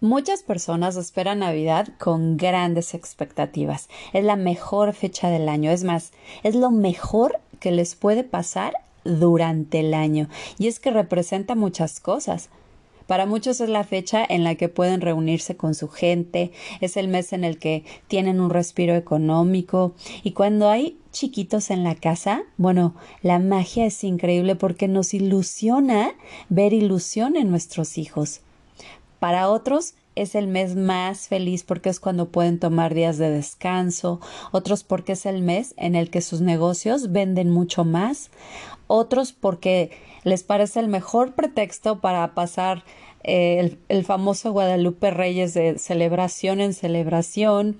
Muchas personas esperan Navidad con grandes expectativas. Es la mejor fecha del año. Es más, es lo mejor que les puede pasar durante el año. Y es que representa muchas cosas. Para muchos es la fecha en la que pueden reunirse con su gente, es el mes en el que tienen un respiro económico y cuando hay chiquitos en la casa, bueno, la magia es increíble porque nos ilusiona ver ilusión en nuestros hijos. Para otros es el mes más feliz porque es cuando pueden tomar días de descanso, otros porque es el mes en el que sus negocios venden mucho más, otros porque les parece el mejor pretexto para pasar eh, el, el famoso Guadalupe Reyes de celebración en celebración.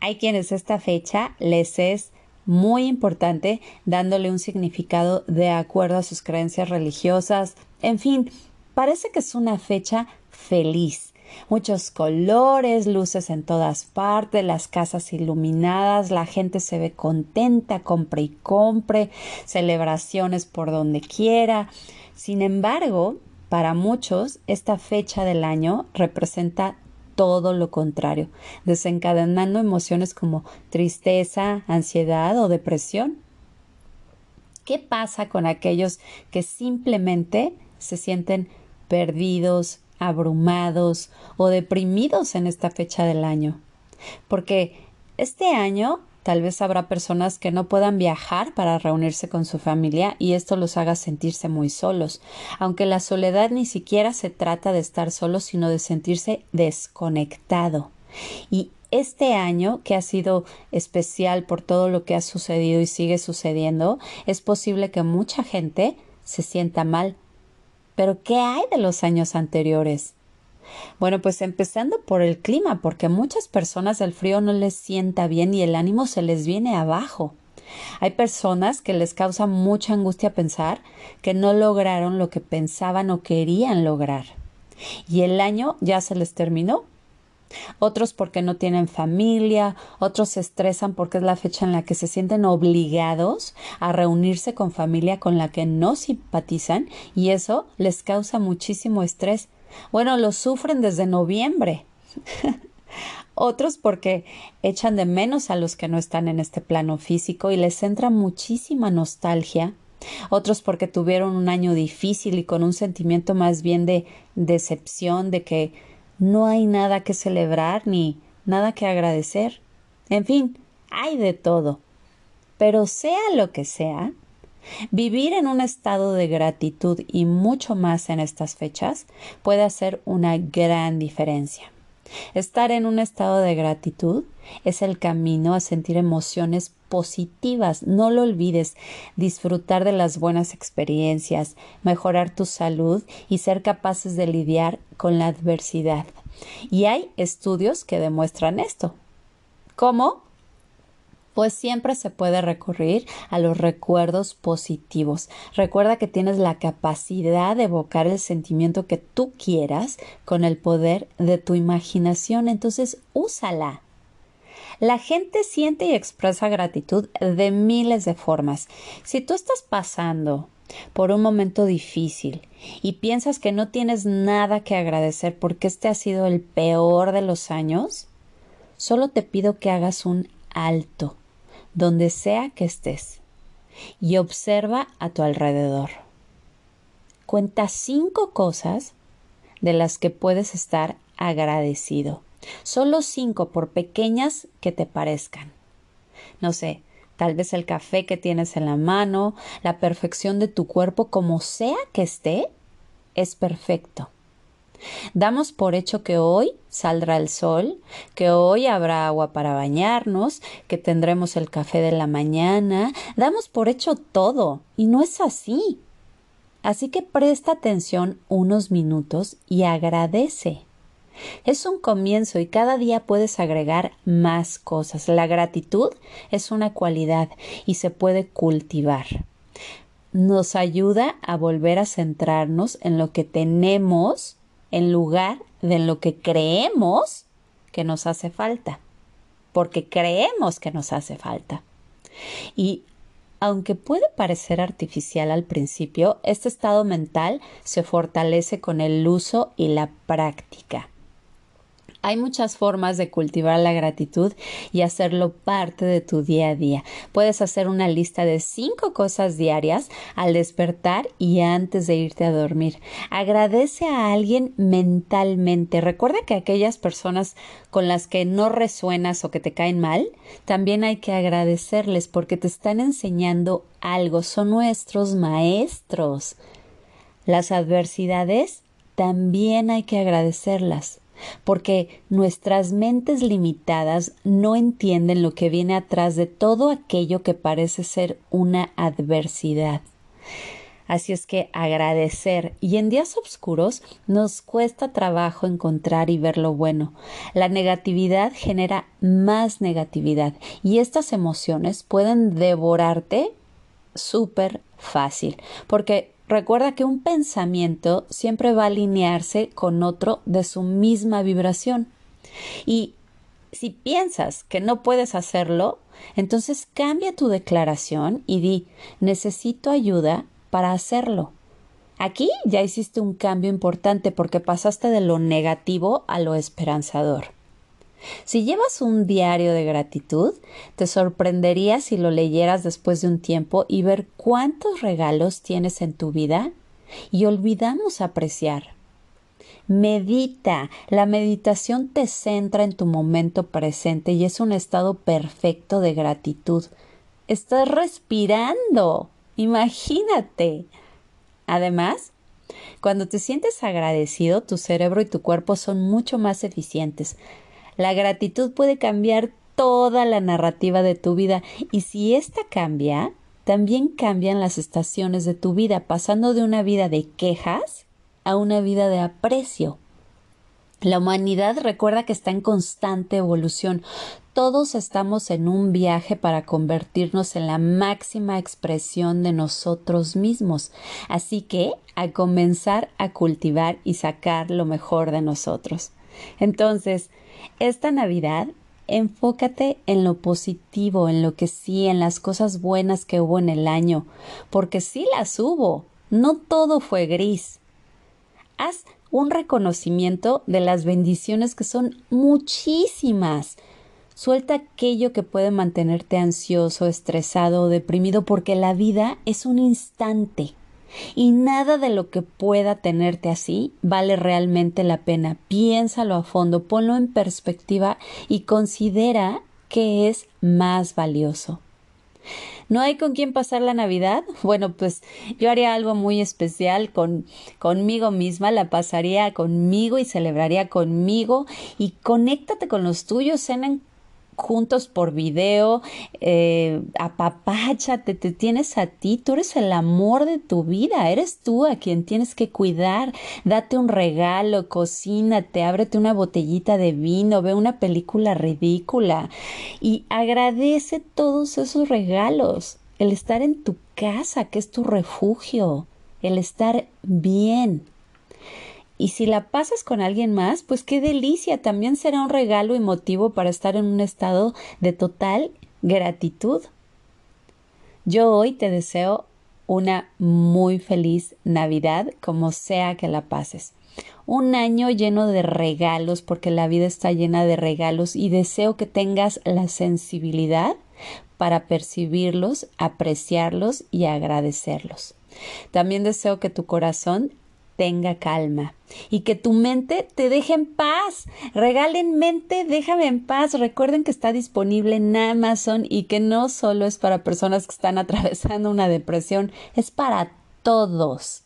Hay quienes esta fecha les es muy importante dándole un significado de acuerdo a sus creencias religiosas. En fin, parece que es una fecha feliz. Muchos colores, luces en todas partes, las casas iluminadas, la gente se ve contenta, compre y compre, celebraciones por donde quiera. Sin embargo, para muchos, esta fecha del año representa todo lo contrario, desencadenando emociones como tristeza, ansiedad o depresión. ¿Qué pasa con aquellos que simplemente se sienten perdidos, abrumados o deprimidos en esta fecha del año. Porque este año tal vez habrá personas que no puedan viajar para reunirse con su familia y esto los haga sentirse muy solos, aunque la soledad ni siquiera se trata de estar solo, sino de sentirse desconectado. Y este año, que ha sido especial por todo lo que ha sucedido y sigue sucediendo, es posible que mucha gente se sienta mal pero ¿qué hay de los años anteriores? Bueno, pues empezando por el clima, porque a muchas personas el frío no les sienta bien y el ánimo se les viene abajo. Hay personas que les causa mucha angustia pensar que no lograron lo que pensaban o querían lograr. Y el año ya se les terminó otros porque no tienen familia, otros se estresan porque es la fecha en la que se sienten obligados a reunirse con familia con la que no simpatizan y eso les causa muchísimo estrés. Bueno, lo sufren desde noviembre. otros porque echan de menos a los que no están en este plano físico y les entra muchísima nostalgia. Otros porque tuvieron un año difícil y con un sentimiento más bien de decepción, de que no hay nada que celebrar ni nada que agradecer. En fin, hay de todo. Pero sea lo que sea, vivir en un estado de gratitud y mucho más en estas fechas puede hacer una gran diferencia. Estar en un estado de gratitud es el camino a sentir emociones positivas. No lo olvides, disfrutar de las buenas experiencias, mejorar tu salud y ser capaces de lidiar con la adversidad. Y hay estudios que demuestran esto. ¿Cómo? Pues siempre se puede recurrir a los recuerdos positivos. Recuerda que tienes la capacidad de evocar el sentimiento que tú quieras con el poder de tu imaginación, entonces úsala. La gente siente y expresa gratitud de miles de formas. Si tú estás pasando por un momento difícil y piensas que no tienes nada que agradecer porque este ha sido el peor de los años, solo te pido que hagas un alto donde sea que estés, y observa a tu alrededor. Cuenta cinco cosas de las que puedes estar agradecido. Solo cinco, por pequeñas que te parezcan. No sé, tal vez el café que tienes en la mano, la perfección de tu cuerpo, como sea que esté, es perfecto. Damos por hecho que hoy saldrá el sol, que hoy habrá agua para bañarnos, que tendremos el café de la mañana. Damos por hecho todo, y no es así. Así que presta atención unos minutos y agradece. Es un comienzo y cada día puedes agregar más cosas. La gratitud es una cualidad y se puede cultivar. Nos ayuda a volver a centrarnos en lo que tenemos en lugar de en lo que creemos que nos hace falta. Porque creemos que nos hace falta. Y aunque puede parecer artificial al principio, este estado mental se fortalece con el uso y la práctica. Hay muchas formas de cultivar la gratitud y hacerlo parte de tu día a día. Puedes hacer una lista de cinco cosas diarias al despertar y antes de irte a dormir. Agradece a alguien mentalmente. Recuerda que aquellas personas con las que no resuenas o que te caen mal, también hay que agradecerles porque te están enseñando algo. Son nuestros maestros. Las adversidades también hay que agradecerlas porque nuestras mentes limitadas no entienden lo que viene atrás de todo aquello que parece ser una adversidad. Así es que agradecer y en días oscuros nos cuesta trabajo encontrar y ver lo bueno. La negatividad genera más negatividad y estas emociones pueden devorarte súper fácil porque Recuerda que un pensamiento siempre va a alinearse con otro de su misma vibración. Y si piensas que no puedes hacerlo, entonces cambia tu declaración y di necesito ayuda para hacerlo. Aquí ya hiciste un cambio importante porque pasaste de lo negativo a lo esperanzador. Si llevas un diario de gratitud, te sorprendería si lo leyeras después de un tiempo y ver cuántos regalos tienes en tu vida y olvidamos apreciar. Medita. La meditación te centra en tu momento presente y es un estado perfecto de gratitud. Estás respirando. Imagínate. Además, cuando te sientes agradecido, tu cerebro y tu cuerpo son mucho más eficientes. La gratitud puede cambiar toda la narrativa de tu vida y si ésta cambia, también cambian las estaciones de tu vida, pasando de una vida de quejas a una vida de aprecio. La humanidad recuerda que está en constante evolución. Todos estamos en un viaje para convertirnos en la máxima expresión de nosotros mismos. Así que a comenzar a cultivar y sacar lo mejor de nosotros. Entonces, esta Navidad, enfócate en lo positivo, en lo que sí, en las cosas buenas que hubo en el año, porque sí las hubo, no todo fue gris. Haz un reconocimiento de las bendiciones que son muchísimas. Suelta aquello que puede mantenerte ansioso, estresado o deprimido porque la vida es un instante. Y nada de lo que pueda tenerte así vale realmente la pena. Piénsalo a fondo, ponlo en perspectiva y considera qué es más valioso. ¿No hay con quién pasar la Navidad? Bueno, pues yo haría algo muy especial con conmigo misma, la pasaría conmigo y celebraría conmigo y conéctate con los tuyos, cenen juntos por video, eh, apapáchate, te tienes a ti, tú eres el amor de tu vida, eres tú a quien tienes que cuidar, date un regalo, cocínate, ábrete una botellita de vino, ve una película ridícula y agradece todos esos regalos, el estar en tu casa, que es tu refugio, el estar bien. Y si la pasas con alguien más, pues qué delicia, también será un regalo y motivo para estar en un estado de total gratitud. Yo hoy te deseo una muy feliz Navidad, como sea que la pases. Un año lleno de regalos, porque la vida está llena de regalos y deseo que tengas la sensibilidad para percibirlos, apreciarlos y agradecerlos. También deseo que tu corazón tenga calma y que tu mente te deje en paz. Regalen mente, déjame en paz. Recuerden que está disponible en Amazon y que no solo es para personas que están atravesando una depresión, es para todos.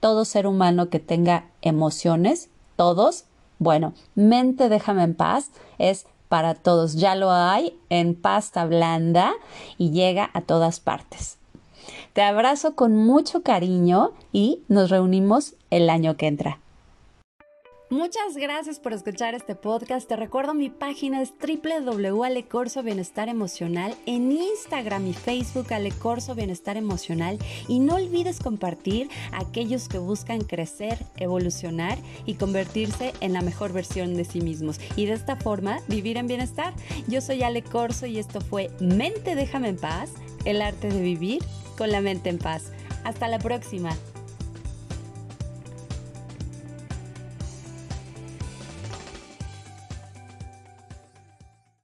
Todo ser humano que tenga emociones, todos. Bueno, mente, déjame en paz es para todos. Ya lo hay en pasta blanda y llega a todas partes. Te abrazo con mucho cariño y nos reunimos el año que entra. Muchas gracias por escuchar este podcast. Te recuerdo mi página es www.alecorso Bienestar Emocional en Instagram y Facebook Alecorso Bienestar Emocional y no olvides compartir a aquellos que buscan crecer, evolucionar y convertirse en la mejor versión de sí mismos y de esta forma vivir en bienestar. Yo soy Ale Corso y esto fue Mente déjame en paz, el arte de vivir con la mente en paz. Hasta la próxima.